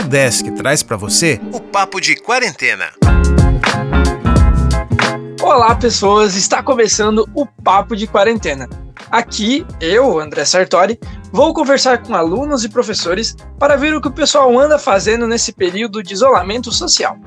Udesc traz para você o Papo de Quarentena. Olá, pessoas! Está começando o Papo de Quarentena. Aqui, eu, André Sartori, vou conversar com alunos e professores para ver o que o pessoal anda fazendo nesse período de isolamento social.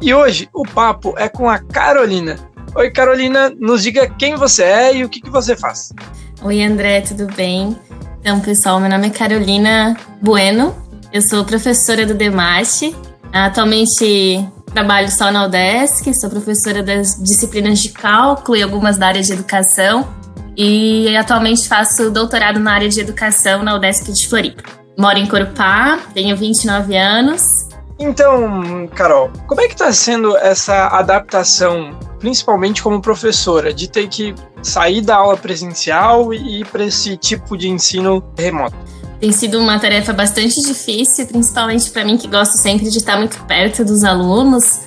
E hoje o papo é com a Carolina. Oi, Carolina, nos diga quem você é e o que, que você faz. Oi, André, tudo bem? Então, pessoal, meu nome é Carolina Bueno, eu sou professora do DEMAT. Atualmente trabalho só na UDESC, sou professora das disciplinas de cálculo e algumas da área de educação. E atualmente faço doutorado na área de educação na UDESC de Floripa. Moro em Corupá, tenho 29 anos. Então, Carol, como é que está sendo essa adaptação, principalmente como professora, de ter que sair da aula presencial e ir para esse tipo de ensino remoto? Tem sido uma tarefa bastante difícil, principalmente para mim que gosto sempre de estar muito perto dos alunos,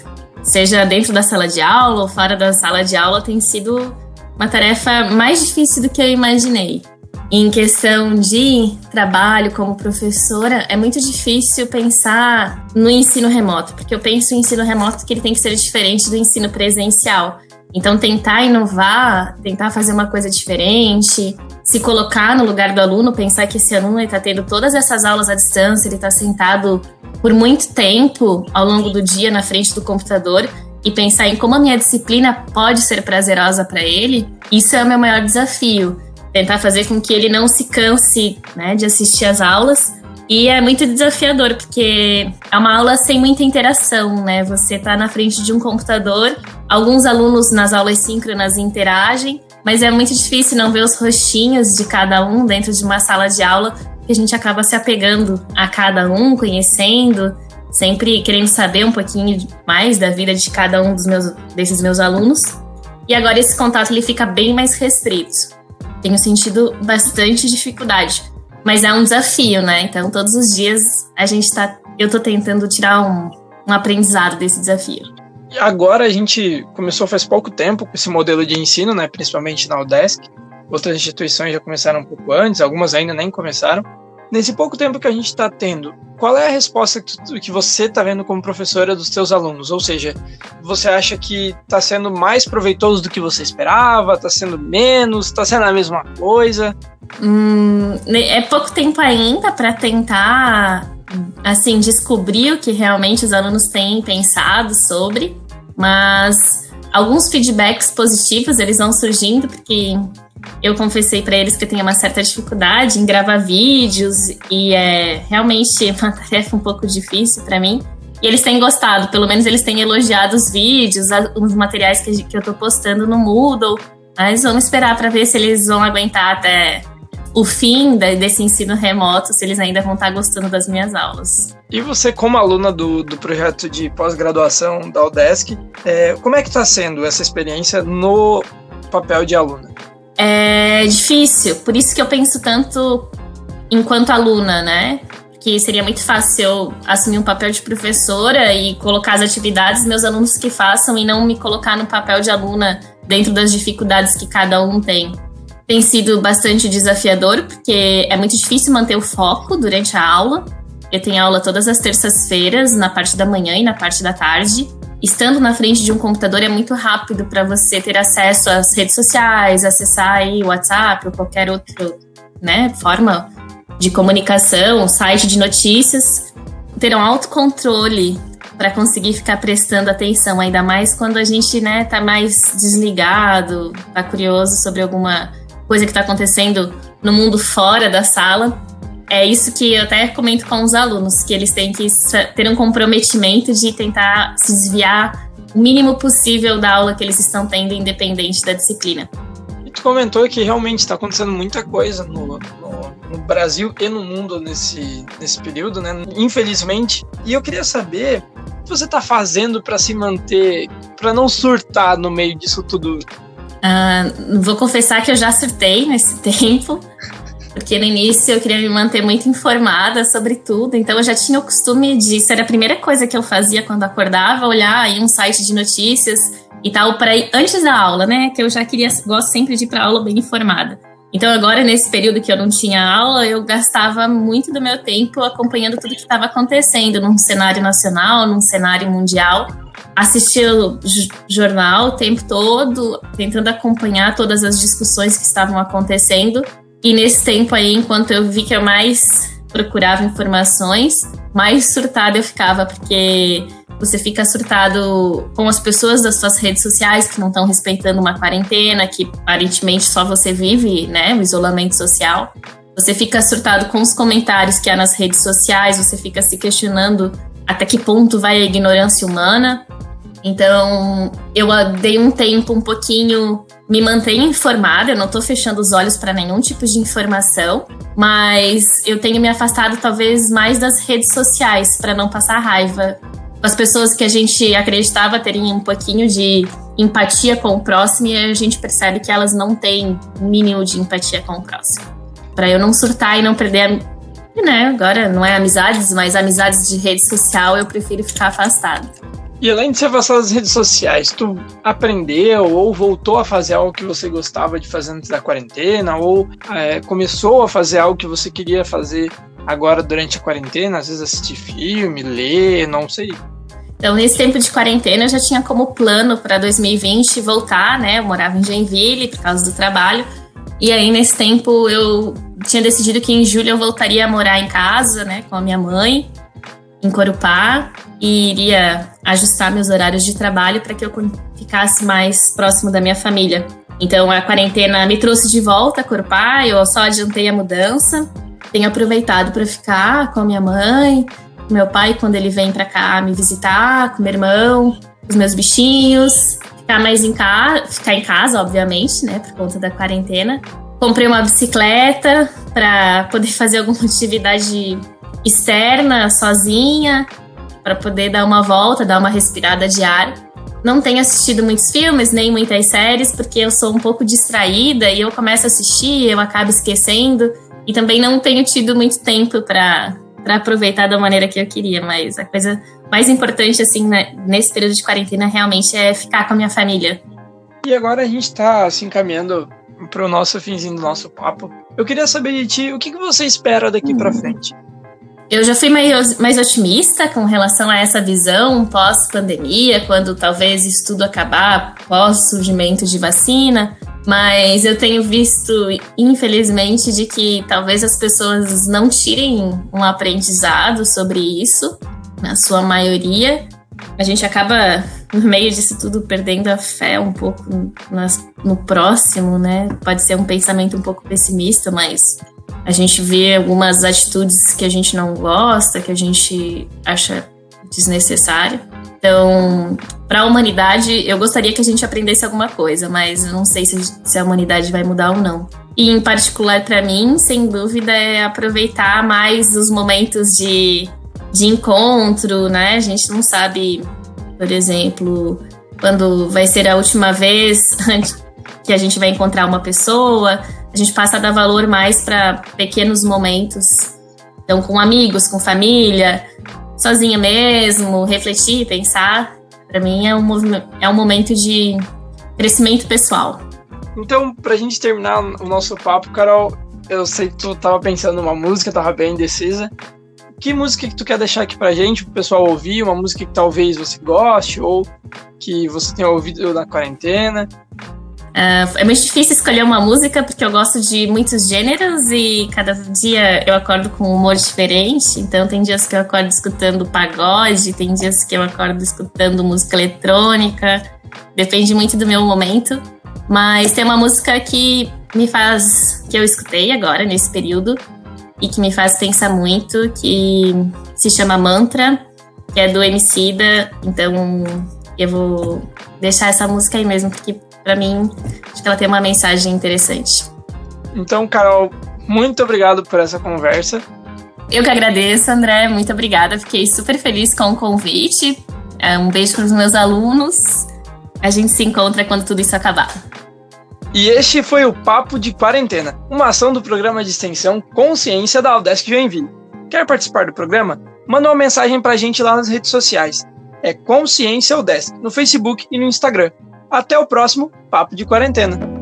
seja dentro da sala de aula ou fora da sala de aula, tem sido uma tarefa mais difícil do que eu imaginei. Em questão de trabalho como professora, é muito difícil pensar no ensino remoto, porque eu penso em ensino remoto que ele tem que ser diferente do ensino presencial. Então, tentar inovar, tentar fazer uma coisa diferente, se colocar no lugar do aluno, pensar que esse aluno está tendo todas essas aulas à distância, ele está sentado por muito tempo ao longo do dia na frente do computador e pensar em como a minha disciplina pode ser prazerosa para ele, isso é o meu maior desafio. Tentar fazer com que ele não se canse né, de assistir às aulas. E é muito desafiador, porque é uma aula sem muita interação, né? Você está na frente de um computador, alguns alunos nas aulas síncronas interagem, mas é muito difícil não ver os rostinhos de cada um dentro de uma sala de aula, que a gente acaba se apegando a cada um, conhecendo, sempre querendo saber um pouquinho mais da vida de cada um dos meus, desses meus alunos. E agora esse contato ele fica bem mais restrito. Tenho sentido bastante dificuldade, mas é um desafio, né? Então todos os dias a gente tá, eu tô tentando tirar um, um aprendizado desse desafio agora a gente começou faz pouco tempo com esse modelo de ensino, né, principalmente na UDESC. Outras instituições já começaram um pouco antes, algumas ainda nem começaram. Nesse pouco tempo que a gente está tendo, qual é a resposta que você está vendo como professora dos seus alunos? Ou seja, você acha que está sendo mais proveitoso do que você esperava? Está sendo menos? Está sendo a mesma coisa? Hum, é pouco tempo ainda para tentar assim descobrir o que realmente os alunos têm pensado sobre. Mas alguns feedbacks positivos eles vão surgindo porque eu confessei para eles que eu tenho uma certa dificuldade em gravar vídeos e é realmente uma tarefa um pouco difícil para mim. E eles têm gostado, pelo menos eles têm elogiado os vídeos, os materiais que, eu estou postando no Moodle. Mas vamos esperar para ver se eles vão aguentar até o fim desse ensino remoto, se eles ainda vão estar gostando das minhas aulas. E você, como aluna do, do projeto de pós-graduação da UDESC, é, como é que está sendo essa experiência no papel de aluna? É difícil, por isso que eu penso tanto enquanto aluna, né? Que seria muito fácil eu assumir um papel de professora e colocar as atividades meus alunos que façam e não me colocar no papel de aluna dentro das dificuldades que cada um tem tem sido bastante desafiador, porque é muito difícil manter o foco durante a aula. Eu tenho aula todas as terças-feiras, na parte da manhã e na parte da tarde. Estando na frente de um computador é muito rápido para você ter acesso às redes sociais, acessar aí o WhatsApp ou qualquer outra né, forma de comunicação, site de notícias. Ter um autocontrole para conseguir ficar prestando atenção, ainda mais quando a gente né, tá mais desligado, tá curioso sobre alguma coisa que está acontecendo no mundo fora da sala. É isso que eu até comento com os alunos, que eles têm que ter um comprometimento de tentar se desviar o mínimo possível da aula que eles estão tendo, independente da disciplina. E tu comentou que realmente está acontecendo muita coisa no, no, no, Brasil e no mundo nesse, nesse período, né? Infelizmente. E eu queria saber o que você está fazendo para se manter, para não surtar no meio disso tudo Uh, vou confessar que eu já surtei nesse tempo, porque no início eu queria me manter muito informada sobre tudo, então eu já tinha o costume de ser a primeira coisa que eu fazia quando acordava, olhar aí um site de notícias e tal, para ir antes da aula, né? Que eu já queria, gosto sempre de ir para aula bem informada. Então, agora, nesse período que eu não tinha aula, eu gastava muito do meu tempo acompanhando tudo que estava acontecendo num cenário nacional, num cenário mundial. Assistia o jornal o tempo todo, tentando acompanhar todas as discussões que estavam acontecendo. E nesse tempo aí, enquanto eu vi que eu mais procurava informações, mais surtada eu ficava, porque você fica surtado com as pessoas das suas redes sociais que não estão respeitando uma quarentena, que aparentemente só você vive, né, o isolamento social. Você fica surtado com os comentários que há nas redes sociais, você fica se questionando até que ponto vai a ignorância humana. Então, eu dei um tempo um pouquinho, me mantenho informada, eu não estou fechando os olhos para nenhum tipo de informação, mas eu tenho me afastado talvez mais das redes sociais para não passar raiva as pessoas que a gente acreditava terem um pouquinho de empatia com o próximo e a gente percebe que elas não têm mínimo de empatia com o próximo. Para eu não surtar e não perder né, agora não é amizades, mas amizades de rede social, eu prefiro ficar afastado. E além de ser afastado das redes sociais, tu aprendeu ou voltou a fazer algo que você gostava de fazer antes da quarentena, ou é, começou a fazer algo que você queria fazer agora durante a quarentena, às vezes assistir filme, ler, não sei. Então, nesse tempo de quarentena, eu já tinha como plano para 2020 voltar, né? Eu morava em Joinville por causa do trabalho. E aí, nesse tempo, eu tinha decidido que em julho eu voltaria a morar em casa, né, com a minha mãe, em Corupá, e iria ajustar meus horários de trabalho para que eu ficasse mais próximo da minha família. Então, a quarentena me trouxe de volta a Corupá, eu só adiantei a mudança. Tenho aproveitado para ficar com a minha mãe, meu pai quando ele vem para cá me visitar, com meu irmão, os meus bichinhos, ficar mais em casa, ficar em casa, obviamente, né, por conta da quarentena. Comprei uma bicicleta para poder fazer alguma atividade externa sozinha, para poder dar uma volta, dar uma respirada de ar. Não tenho assistido muitos filmes, nem muitas séries, porque eu sou um pouco distraída e eu começo a assistir, eu acabo esquecendo. E também não tenho tido muito tempo para para aproveitar da maneira que eu queria, mas a coisa mais importante, assim, né, nesse período de quarentena, realmente é ficar com a minha família. E agora a gente está se assim, encaminhando para o nosso finzinho do nosso papo. Eu queria saber de ti, o que, que você espera daqui para frente? Eu já fui mais, mais otimista com relação a essa visão pós-pandemia, quando talvez isso tudo acabar, pós-surgimento de vacina. Mas eu tenho visto, infelizmente, de que talvez as pessoas não tirem um aprendizado sobre isso, na sua maioria. A gente acaba, no meio disso tudo, perdendo a fé um pouco no próximo, né? Pode ser um pensamento um pouco pessimista, mas a gente vê algumas atitudes que a gente não gosta, que a gente acha desnecessário. Então, para a humanidade, eu gostaria que a gente aprendesse alguma coisa, mas eu não sei se, se a humanidade vai mudar ou não. E em particular para mim, sem dúvida, é aproveitar mais os momentos de, de encontro, né? A gente não sabe, por exemplo, quando vai ser a última vez que a gente vai encontrar uma pessoa. A gente passa a dar valor mais para pequenos momentos. Então, com amigos, com família, sozinha mesmo, refletir, pensar, para mim é um, é um momento de crescimento pessoal. Então, pra gente terminar o nosso papo, Carol, eu sei que tu tava pensando numa música, tava bem indecisa. Que música que tu quer deixar aqui pra gente, pro pessoal ouvir? Uma música que talvez você goste ou que você tenha ouvido na quarentena? Uh, é muito difícil escolher uma música porque eu gosto de muitos gêneros e cada dia eu acordo com um humor diferente. Então, tem dias que eu acordo escutando pagode, tem dias que eu acordo escutando música eletrônica. Depende muito do meu momento. Mas tem uma música que me faz. que eu escutei agora, nesse período, e que me faz pensar muito, que se chama Mantra, que é do Emicida. Então, eu vou deixar essa música aí mesmo, porque para mim, acho que ela tem uma mensagem interessante. Então, Carol, muito obrigado por essa conversa. Eu que agradeço, André. Muito obrigada. Fiquei super feliz com o convite. É, um beijo para os meus alunos. A gente se encontra quando tudo isso acabar. E este foi o Papo de Quarentena, uma ação do programa de extensão Consciência da Aldesc Joinville. Quer participar do programa? Manda uma mensagem para a gente lá nas redes sociais. É Consciência Aldesc, no Facebook e no Instagram. Até o próximo Papo de Quarentena.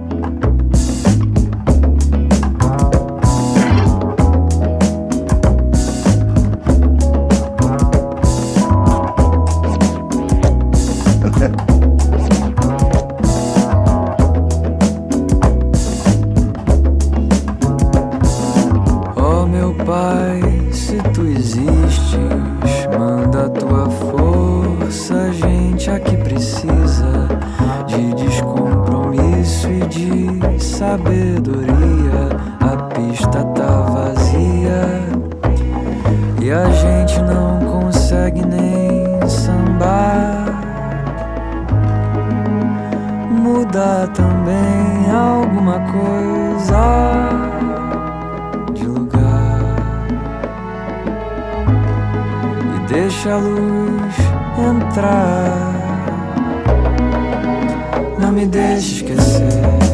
Oh meu Pai, se tu existes. Também alguma coisa deixa a luz entrar. Não me deixe esquecer,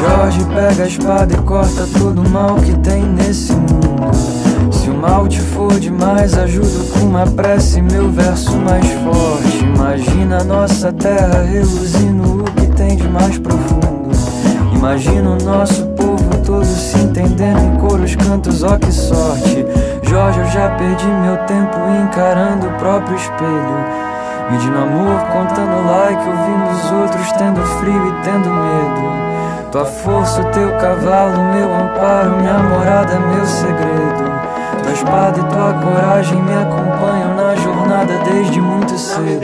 Jorge pega a espada e corta todo o mal que tem nesse mundo. Se o mal te for demais, ajudo com uma prece meu verso mais forte. Imagina a nossa terra reluzindo o que tem de mais profundo. Imagina o nosso povo todo se entendendo em coros, cantos, ó que sorte. Jorge, eu já perdi meu tempo encarando o próprio espelho. Medindo amor, contando like, ouvindo os outros, tendo frio e tendo medo. Tua força, teu cavalo, meu amparo, minha morada, meu segredo. Tua espada e tua coragem me acompanham na jornada desde muito cedo.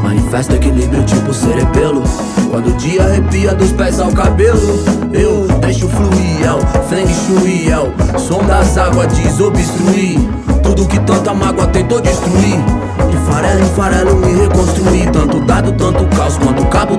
Manifesta equilíbrio tipo cerebelo. Quando o dia arrepia dos pés ao cabelo Eu deixo fluir, é o Feng Shui, é o som das águas desobstruir. Tudo que tanta mágoa tentou destruir. De farelo em farelo me reconstruir Tanto dado, tanto caos, quanto cabo,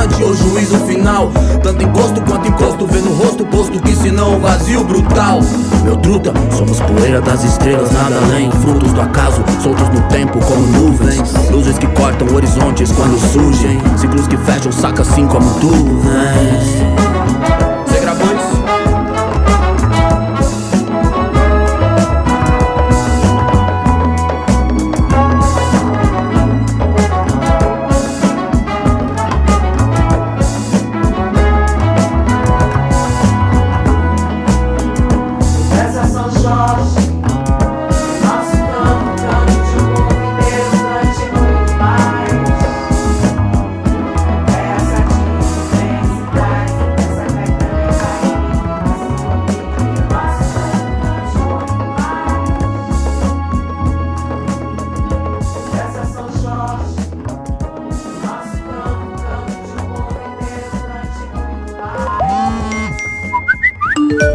iniciante ou juízo final. Tanto encosto quanto encosto, vê no rosto posto que senão um vazio brutal. Meu truta, somos poeira das estrelas, nada além. Frutos do acaso, soltos no tempo como nuvens. Luzes que cortam horizontes quando surgem. Ciclos que fecham, saca assim como tu vens